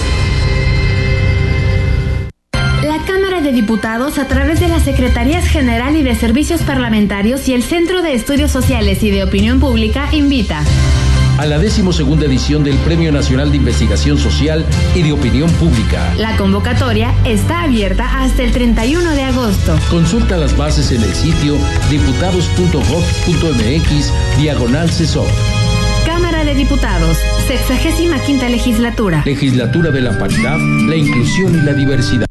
De Diputados, a través de las Secretarías General y de Servicios Parlamentarios y el Centro de Estudios Sociales y de Opinión Pública, invita a la decimosegunda edición del Premio Nacional de Investigación Social y de Opinión Pública. La convocatoria está abierta hasta el 31 de agosto. Consulta las bases en el sitio diputados.gov.mx diagonal CESOP. Cámara de Diputados, 65 legislatura. Legislatura de la paridad, la inclusión y la diversidad.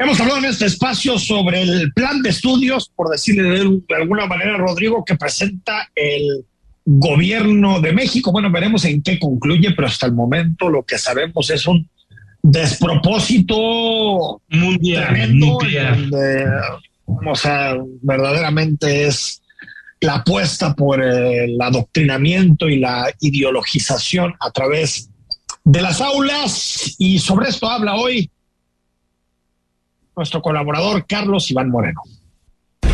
Hemos hablado en este espacio sobre el plan de estudios, por decirle de alguna manera, Rodrigo, que presenta el gobierno de México. Bueno, veremos en qué concluye, pero hasta el momento lo que sabemos es un despropósito mundial, tremendo, o sea, verdaderamente es la apuesta por el adoctrinamiento y la ideologización a través de las aulas. Y sobre esto habla hoy nuestro colaborador Carlos Iván Moreno.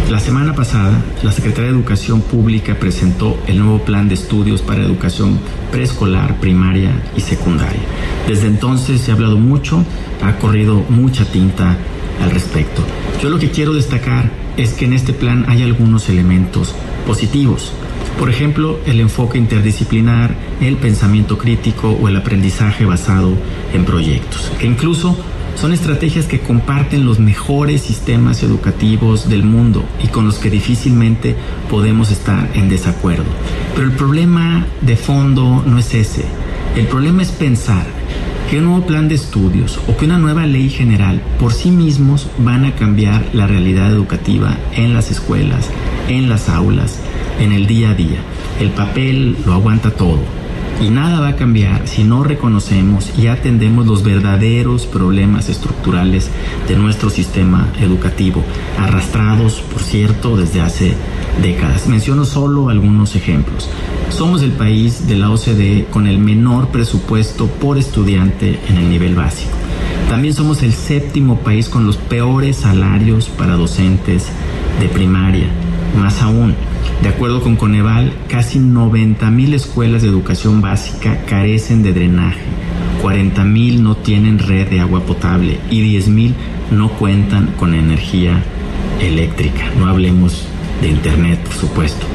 La semana pasada, la Secretaría de Educación Pública presentó el nuevo plan de estudios para educación preescolar, primaria y secundaria. Desde entonces se ha hablado mucho, ha corrido mucha tinta al respecto. Yo lo que quiero destacar es que en este plan hay algunos elementos positivos. Por ejemplo, el enfoque interdisciplinar, el pensamiento crítico o el aprendizaje basado en proyectos, que incluso son estrategias que comparten los mejores sistemas educativos del mundo y con los que difícilmente podemos estar en desacuerdo. Pero el problema de fondo no es ese. El problema es pensar que un nuevo plan de estudios o que una nueva ley general por sí mismos van a cambiar la realidad educativa en las escuelas, en las aulas, en el día a día. El papel lo aguanta todo y nada va a cambiar si no reconocemos y atendemos los verdaderos problemas estructurales de nuestro sistema educativo, arrastrados, por cierto, desde hace décadas. Menciono solo algunos ejemplos. Somos el país de la OCDE con el menor presupuesto por estudiante en el nivel básico. También somos el séptimo país con los peores salarios para docentes de primaria. Más aún, de acuerdo con Coneval, casi 90.000 escuelas de educación básica carecen de drenaje, 40.000 no tienen red de agua potable y 10.000 no cuentan con energía eléctrica. No hablemos de Internet, por supuesto.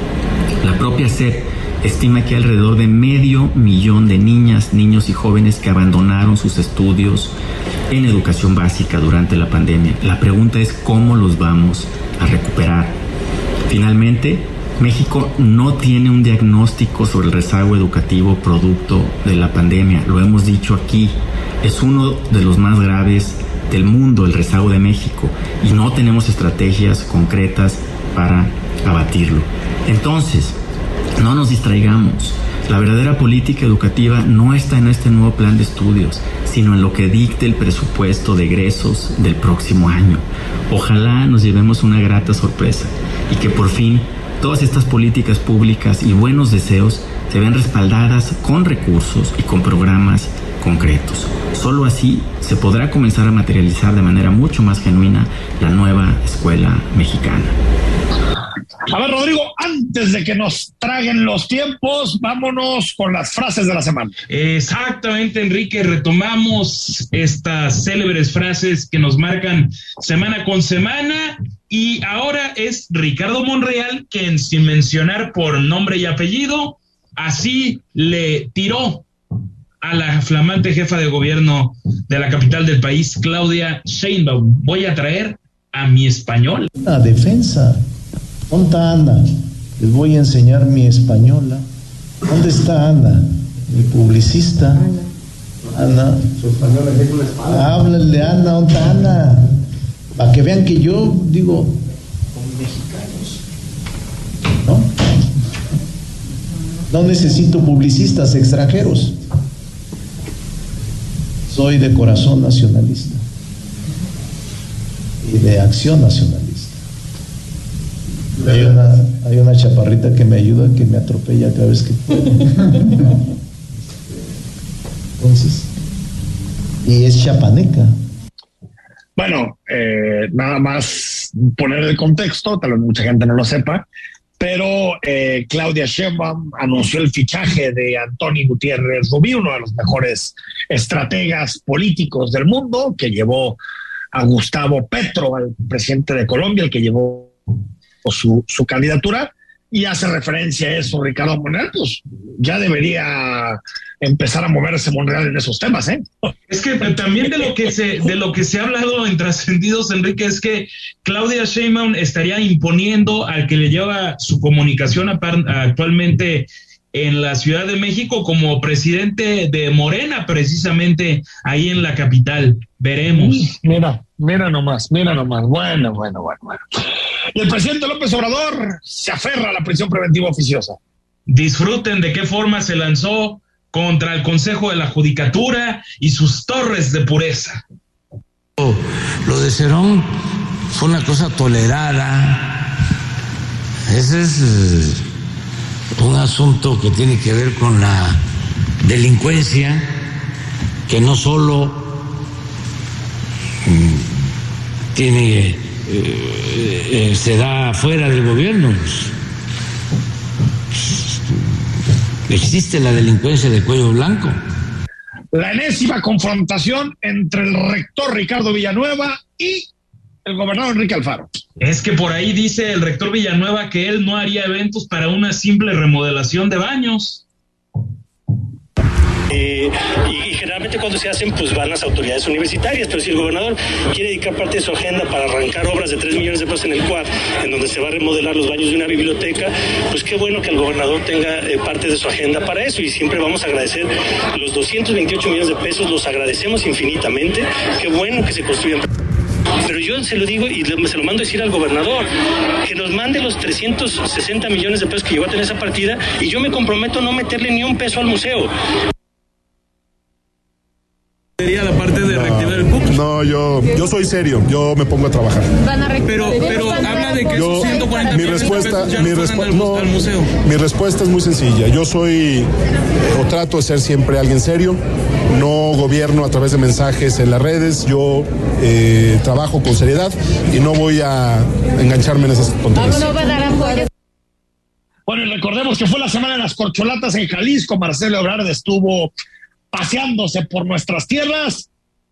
La propia SEP estima que alrededor de medio millón de niñas, niños y jóvenes que abandonaron sus estudios en educación básica durante la pandemia. La pregunta es cómo los vamos a recuperar. Finalmente, México no tiene un diagnóstico sobre el rezago educativo producto de la pandemia. Lo hemos dicho aquí. Es uno de los más graves del mundo, el rezago de México. Y no tenemos estrategias concretas para abatirlo. Entonces, no nos distraigamos. La verdadera política educativa no está en este nuevo plan de estudios, sino en lo que dicte el presupuesto de egresos del próximo año. Ojalá nos llevemos una grata sorpresa y que por fin todas estas políticas públicas y buenos deseos se ven respaldadas con recursos y con programas concretos. Solo así se podrá comenzar a materializar de manera mucho más genuina la nueva escuela mexicana. A ver, Rodrigo, antes de que nos traguen los tiempos, vámonos con las frases de la semana. Exactamente, Enrique, retomamos estas célebres frases que nos marcan semana con semana. Y ahora es Ricardo Monreal quien, sin mencionar por nombre y apellido, así le tiró a la flamante jefa de gobierno de la capital del país, Claudia Sheinbaum. Voy a traer a mi español. La defensa ¿Dónde está Ana? Les voy a enseñar mi española. ¿Dónde está Ana? Mi publicista. Ana. Su española es Háblale, Ana, ¿dónde está Ana? Para que vean que yo digo, con mexicanos. ¿No? No necesito publicistas extranjeros. Soy de corazón nacionalista y de acción nacionalista. Hay una, hay una chaparrita que me ayuda, que me atropella cada vez que *laughs* Entonces, y es chapaneca. Bueno, eh, nada más poner el contexto, tal vez mucha gente no lo sepa, pero eh, Claudia Sheinbaum anunció el fichaje de Antonio Gutiérrez Rubí, uno de los mejores estrategas políticos del mundo, que llevó a Gustavo Petro, al presidente de Colombia, el que llevó su, su candidatura y hace referencia a eso Ricardo Monreal, pues ya debería empezar a moverse Monreal en esos temas, ¿eh? Es que también de lo que se, de lo que se ha hablado en trascendidos, Enrique, es que Claudia Sheinbaum estaría imponiendo al que le lleva su comunicación actualmente en la Ciudad de México como presidente de Morena, precisamente ahí en la capital. Veremos. Mira, mira nomás, mira nomás. Bueno, bueno, bueno, bueno. Y el presidente López Obrador se aferra a la prisión preventiva oficiosa. Disfruten de qué forma se lanzó contra el Consejo de la Judicatura y sus torres de pureza. Lo de Cerón fue una cosa tolerada, es pues es eh, un asunto que tiene que ver con la delincuencia, que no solo mm, tiene eh, eh, se da fuera del gobierno. Existe la delincuencia de cuello blanco. La enésima confrontación entre el rector Ricardo Villanueva y el gobernador Enrique Alfaro. Es que por ahí dice el rector Villanueva que él no haría eventos para una simple remodelación de baños. Eh, y, generalmente cuando se hacen, pues van las autoridades universitarias, pero si el gobernador quiere dedicar parte de su agenda para arrancar obras de 3 millones de pesos en el CUAD, en donde se va a remodelar los baños de una biblioteca, pues qué bueno que el gobernador tenga eh, parte de su agenda para eso y siempre vamos a agradecer los 228 millones de pesos, los agradecemos infinitamente, qué bueno que se construyan. Pero yo se lo digo y se lo mando a decir al gobernador, que nos mande los 360 millones de pesos que llevó a tener esa partida y yo me comprometo a no meterle ni un peso al museo. Reactivar el PUC. No, yo, yo soy serio, yo me pongo a trabajar. Pero, pero habla de que Yo- esos 140 mi respuesta, pesos ya mi, no respu- al, no, al museo. mi respuesta es muy sencilla. Yo soy o trato de ser siempre alguien serio. No gobierno a través de mensajes en las redes. Yo eh, trabajo con seriedad y no voy a engancharme en esas tonterías. Bueno, y recordemos que fue la semana de las corcholatas en Jalisco. Marcelo Ebrard estuvo paseándose por nuestras tierras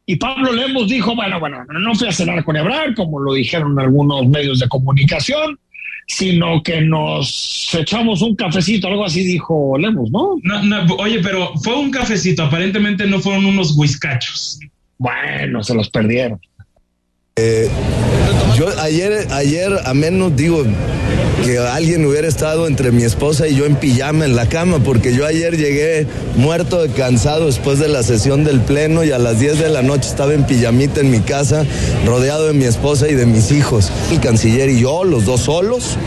y Pablo Lemos dijo, bueno, bueno, no fui a cenar con Ebrard, como lo dijeron algunos medios de comunicación, sino que nos echamos un cafecito, algo así dijo Lemos, ¿no? No, no, oye, pero fue un cafecito, aparentemente no fueron unos whiskachos. Bueno, se los perdieron. Eh, yo ayer, ayer a menos digo que alguien hubiera estado entre mi esposa y yo en pijama en la cama, porque yo ayer llegué muerto de cansado después de la sesión del pleno y a las 10 de la noche estaba en pijamita en mi casa, rodeado de mi esposa y de mis hijos. El canciller y yo, los dos solos,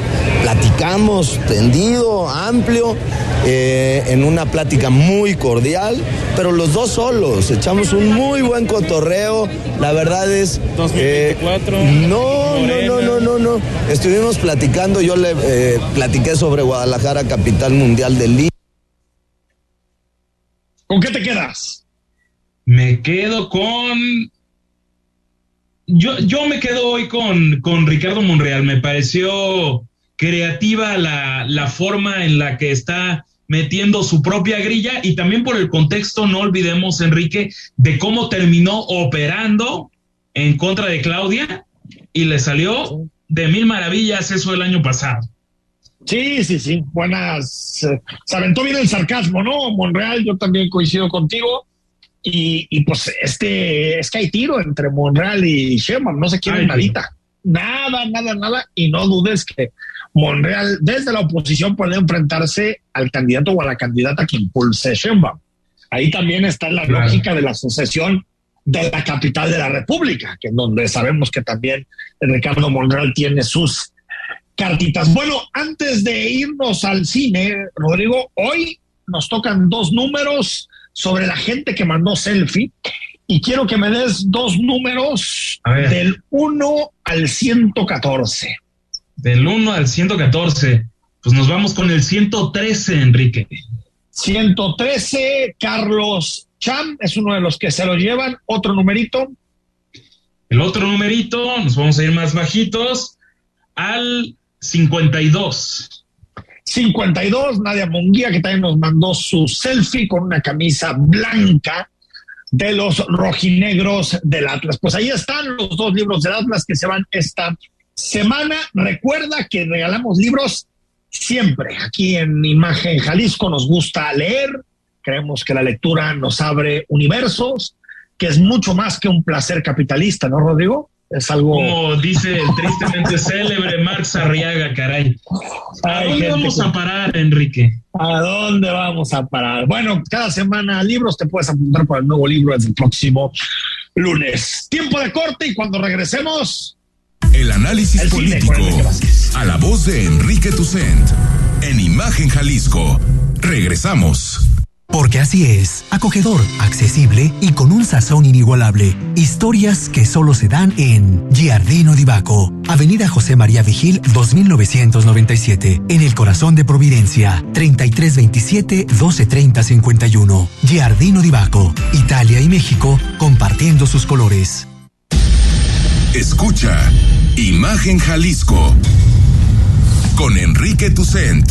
platicamos tendido, amplio, eh, en una plática muy cordial, pero los dos solos, echamos un muy buen cotorreo, la verdad es... eh, no, no, no, no, no, no. Estuvimos platicando, yo le eh, platiqué sobre Guadalajara, capital mundial del libro. ¿Con qué te quedas? Me quedo con. Yo, yo me quedo hoy con, con Ricardo Monreal. Me pareció creativa la, la forma en la que está metiendo su propia grilla y también por el contexto, no olvidemos, Enrique, de cómo terminó operando en contra de Claudia y le salió de mil maravillas eso el año pasado. Sí, sí, sí, buenas. eh, se aventó bien el sarcasmo, ¿no? Monreal, yo también coincido contigo. Y, y pues este, es que hay tiro entre Monreal y Sheinbaum, no se quieren nadita. Nada, nada, nada. Y no dudes que Monreal, desde la oposición, puede enfrentarse al candidato o a la candidata que impulse Sheinbaum. Ahí también está la Claro. lógica de la sucesión de la capital de la República, que en donde sabemos que también Ricardo Monreal tiene sus cartitas. Bueno, antes de irnos al cine, Rodrigo, hoy nos tocan dos números sobre la gente que mandó selfie y quiero que me des dos números del 1 al 114. Del 1 al 114, pues nos vamos con el 113, Enrique. 113, Carlos Cham es uno de los que se lo llevan. Otro numerito. El otro numerito, nos vamos a ir más bajitos, al 52. 52, Nadia Munguía, que también nos mandó su selfie con una camisa blanca de los rojinegros del Atlas. Pues ahí están los dos libros del Atlas que se van esta semana. Recuerda que regalamos libros siempre. Aquí en Imagen Jalisco nos gusta leer. Creemos que la lectura nos abre universos, que es mucho más que un placer capitalista, ¿no, Rodrigo? Es algo... Como dice el tristemente célebre Marx Arriaga, caray. ¿A Hay dónde gente vamos que- a parar, Enrique? ¿A dónde vamos a parar? Bueno, cada semana libros te puedes apuntar para el nuevo libro desde el próximo lunes. Tiempo de corte y cuando regresemos, El análisis El político. A la voz de Enrique Tucent. En Imagen Jalisco. Regresamos. Porque así es, acogedor, accesible y con un sazón inigualable. Historias que solo se dan en Giardino di Baco, Avenida José María Vigil 2997, en el corazón de Providencia, 3327 1230 51. Giardino di Baco, Italia y México compartiendo sus colores. Escucha Imagen Jalisco con Enrique Tucent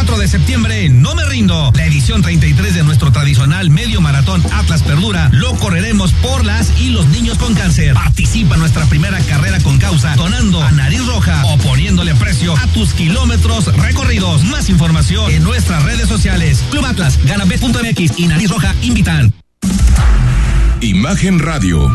4 de septiembre no me rindo. La edición 33 de nuestro tradicional medio maratón Atlas Perdura lo correremos por las y los niños con cáncer. Participa nuestra primera carrera con causa donando a nariz roja o poniéndole precio a tus kilómetros recorridos. Más información en nuestras redes sociales. Club Atlas, ganabet.mx y nariz roja invitan. Imagen Radio,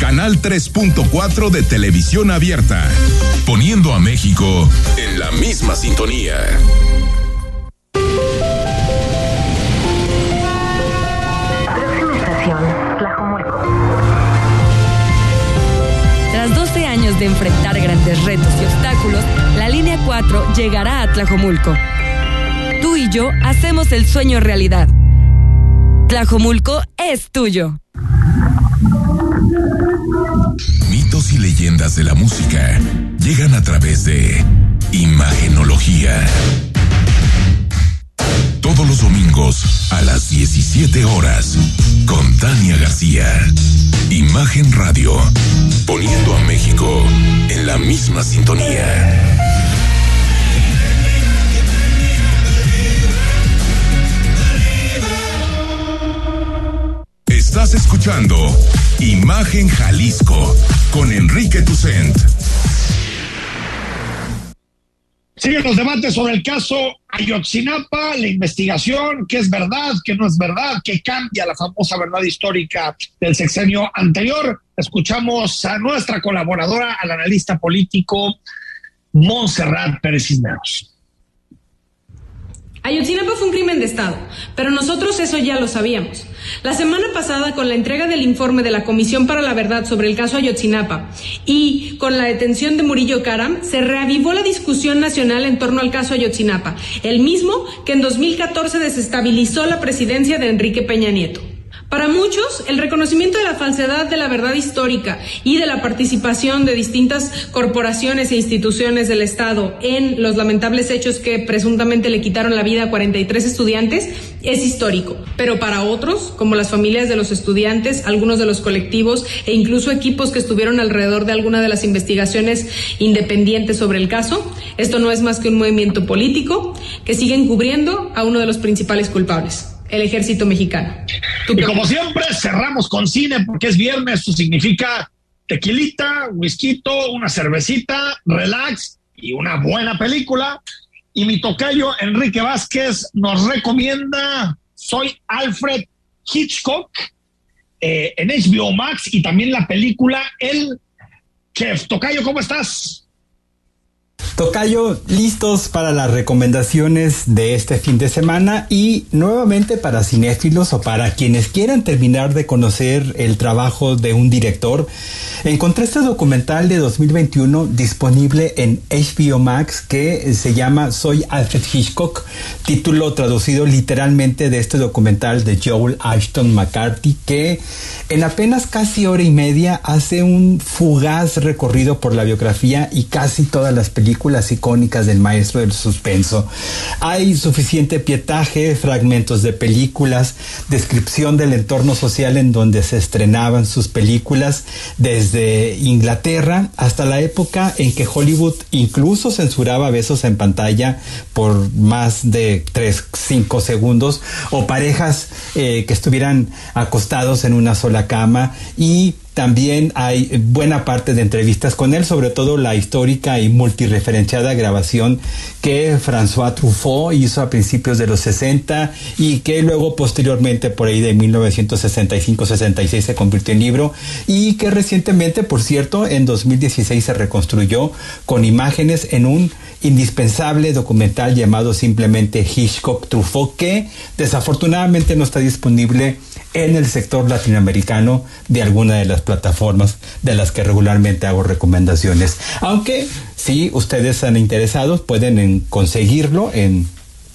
Canal 3.4 de televisión abierta, poniendo a México en la misma sintonía. Próxima estación, Tlajomulco. Tras 12 años de enfrentar grandes retos y obstáculos, la línea 4 llegará a Tlajomulco. Tú y yo hacemos el sueño realidad. Tlajomulco es tuyo. Mitos y leyendas de la música llegan a través de Imagenología. Todos los domingos a las 17 horas con Tania García. Imagen Radio, poniendo a México en la misma sintonía. Estás escuchando Imagen Jalisco con Enrique Tucent. Siguen los debates sobre el caso Ayotzinapa, la investigación, qué es verdad, qué no es verdad, qué cambia la famosa verdad histórica del sexenio anterior. Escuchamos a nuestra colaboradora, al analista político Montserrat Pérez Cisneros. Ayotzinapa fue un crimen de Estado, pero nosotros eso ya lo sabíamos. La semana pasada, con la entrega del informe de la Comisión para la Verdad sobre el caso Ayotzinapa y con la detención de Murillo Karam, se reavivó la discusión nacional en torno al caso Ayotzinapa, el mismo que en 2014 desestabilizó la presidencia de Enrique Peña Nieto. Para muchos, el reconocimiento de la falsedad de la verdad histórica y de la participación de distintas corporaciones e instituciones del Estado en los lamentables hechos que presuntamente le quitaron la vida a 43 estudiantes es histórico. Pero para otros, como las familias de los estudiantes, algunos de los colectivos e incluso equipos que estuvieron alrededor de alguna de las investigaciones independientes sobre el caso, esto no es más que un movimiento político que sigue encubriendo a uno de los principales culpables el ejército mexicano. Y como siempre, cerramos con cine porque es viernes, eso significa tequilita, whisky, una cervecita, relax y una buena película. Y mi tocayo Enrique Vázquez nos recomienda Soy Alfred Hitchcock eh, en HBO Max y también la película El Chef. Tocayo, ¿cómo estás? Tocayo, listos para las recomendaciones de este fin de semana y nuevamente para cinéfilos o para quienes quieran terminar de conocer el trabajo de un director. Encontré este documental de 2021 disponible en HBO Max que se llama Soy Alfred Hitchcock, título traducido literalmente de este documental de Joel Ashton McCarthy que en apenas casi hora y media hace un fugaz recorrido por la biografía y casi todas las películas películas icónicas del maestro del suspenso. Hay suficiente pietaje, fragmentos de películas, descripción del entorno social en donde se estrenaban sus películas, desde Inglaterra hasta la época en que Hollywood incluso censuraba besos en pantalla por más de 3, 5 segundos, o parejas eh, que estuvieran acostados en una sola cama y también hay buena parte de entrevistas con él, sobre todo la histórica y multireferenciada grabación que François Truffaut hizo a principios de los 60 y que luego posteriormente por ahí de 1965-66 se convirtió en libro y que recientemente, por cierto, en 2016 se reconstruyó con imágenes en un indispensable documental llamado simplemente Hitchcock Truffaut que desafortunadamente no está disponible en el sector latinoamericano de alguna de las plataformas de las que regularmente hago recomendaciones. Aunque si ustedes están interesados pueden conseguirlo en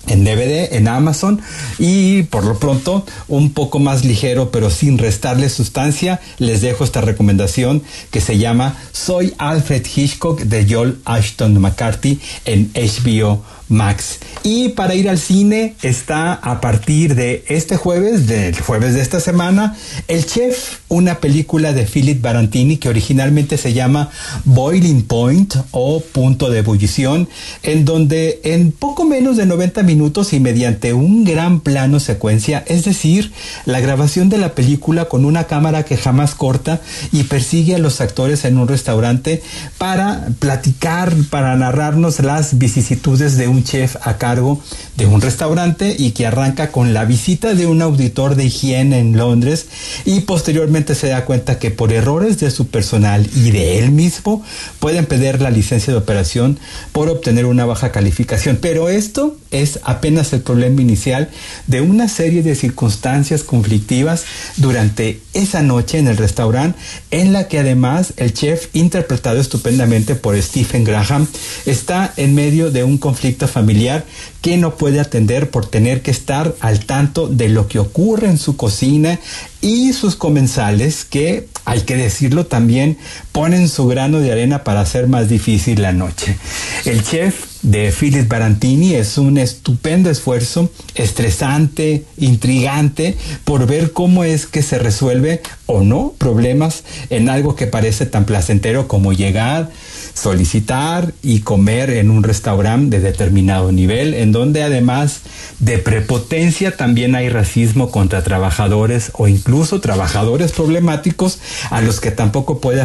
en DVD, en Amazon y por lo pronto un poco más ligero pero sin restarle sustancia les dejo esta recomendación que se llama Soy Alfred Hitchcock de Joel Ashton McCarthy en HBO Max. Y para ir al cine está a partir de este jueves, del jueves de esta semana, El Chef, una película de Philip Barantini que originalmente se llama Boiling Point o Punto de Ebullición, en donde en poco menos de 90 minutos y mediante un gran plano secuencia, es decir, la grabación de la película con una cámara que jamás corta y persigue a los actores en un restaurante para platicar, para narrarnos las vicisitudes de un chef a cargo de un restaurante y que arranca con la visita de un auditor de higiene en Londres y posteriormente se da cuenta que por errores de su personal y de él mismo pueden pedir la licencia de operación por obtener una baja calificación. Pero esto es apenas el problema inicial de una serie de circunstancias conflictivas durante esa noche en el restaurante en la que además el chef interpretado estupendamente por Stephen Graham está en medio de un conflicto familiar que no puede atender por tener que estar al tanto de lo que ocurre en su cocina y sus comensales que, hay que decirlo también, ponen su grano de arena para hacer más difícil la noche. El chef de Philip Barantini es un estupendo esfuerzo, estresante, intrigante, por ver cómo es que se resuelve o no problemas en algo que parece tan placentero como llegar, solicitar y comer en un restaurante de determinado nivel, en donde además de prepotencia también hay racismo contra trabajadores o incluso trabajadores problemáticos a los que tampoco puede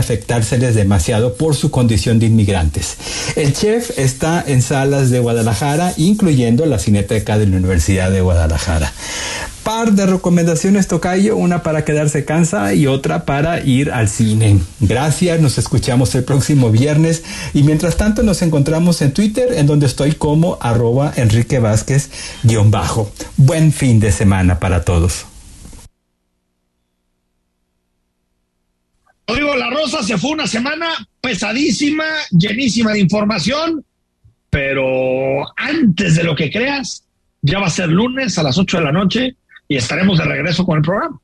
demasiado por su condición de inmigrantes. El chef está en salas de Guadalajara, incluyendo la Cineteca de la Universidad de Guadalajara par de recomendaciones, Tocayo, una para quedarse cansa y otra para ir al cine. Gracias, nos escuchamos el próximo viernes y mientras tanto nos encontramos en Twitter en donde estoy como arroba Enrique Vázquez guion bajo. Buen fin de semana para todos. Rodrigo La Rosa se fue una semana pesadísima, llenísima de información, pero antes de lo que creas, ya va a ser lunes a las 8 de la noche y estaremos de regreso con el programa.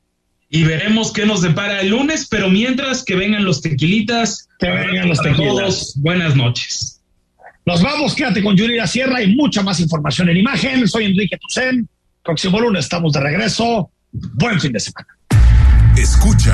Y veremos qué nos depara el lunes, pero mientras que vengan los tequilitas. Que vengan los tequilas. buenas noches. Nos vamos, quédate con Yuri Sierra y mucha más información en imagen. Soy Enrique Tucen. Próximo lunes estamos de regreso. Buen fin de semana. Escucha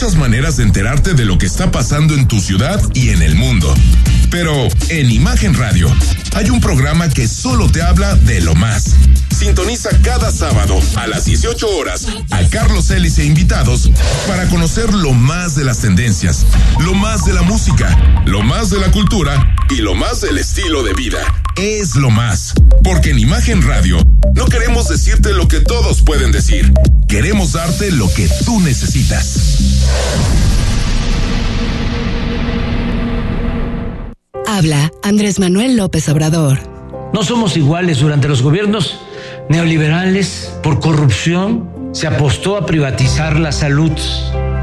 Muchas maneras de enterarte de lo que está pasando en tu ciudad y en el mundo. Pero en Imagen Radio hay un programa que solo te habla de lo más. Sintoniza cada sábado a las 18 horas a Carlos Ellis e invitados para conocer lo más de las tendencias, lo más de la música, lo más de la cultura y lo más del estilo de vida. Es lo más. Porque en Imagen Radio no queremos decirte lo que todos pueden decir. Queremos darte lo que tú necesitas. Habla Andrés Manuel López Obrador. No somos iguales durante los gobiernos neoliberales por corrupción. Se apostó a privatizar la salud.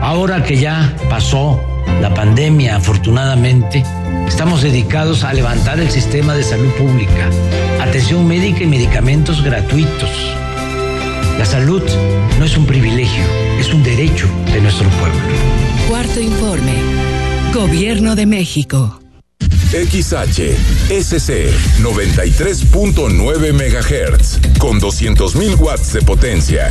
Ahora que ya pasó la pandemia, afortunadamente, estamos dedicados a levantar el sistema de salud pública, atención médica y medicamentos gratuitos. La salud no es un privilegio, es un derecho de nuestro pueblo. Cuarto informe. Gobierno de México. XH SC 93.9 MHz con 200.000 watts de potencia.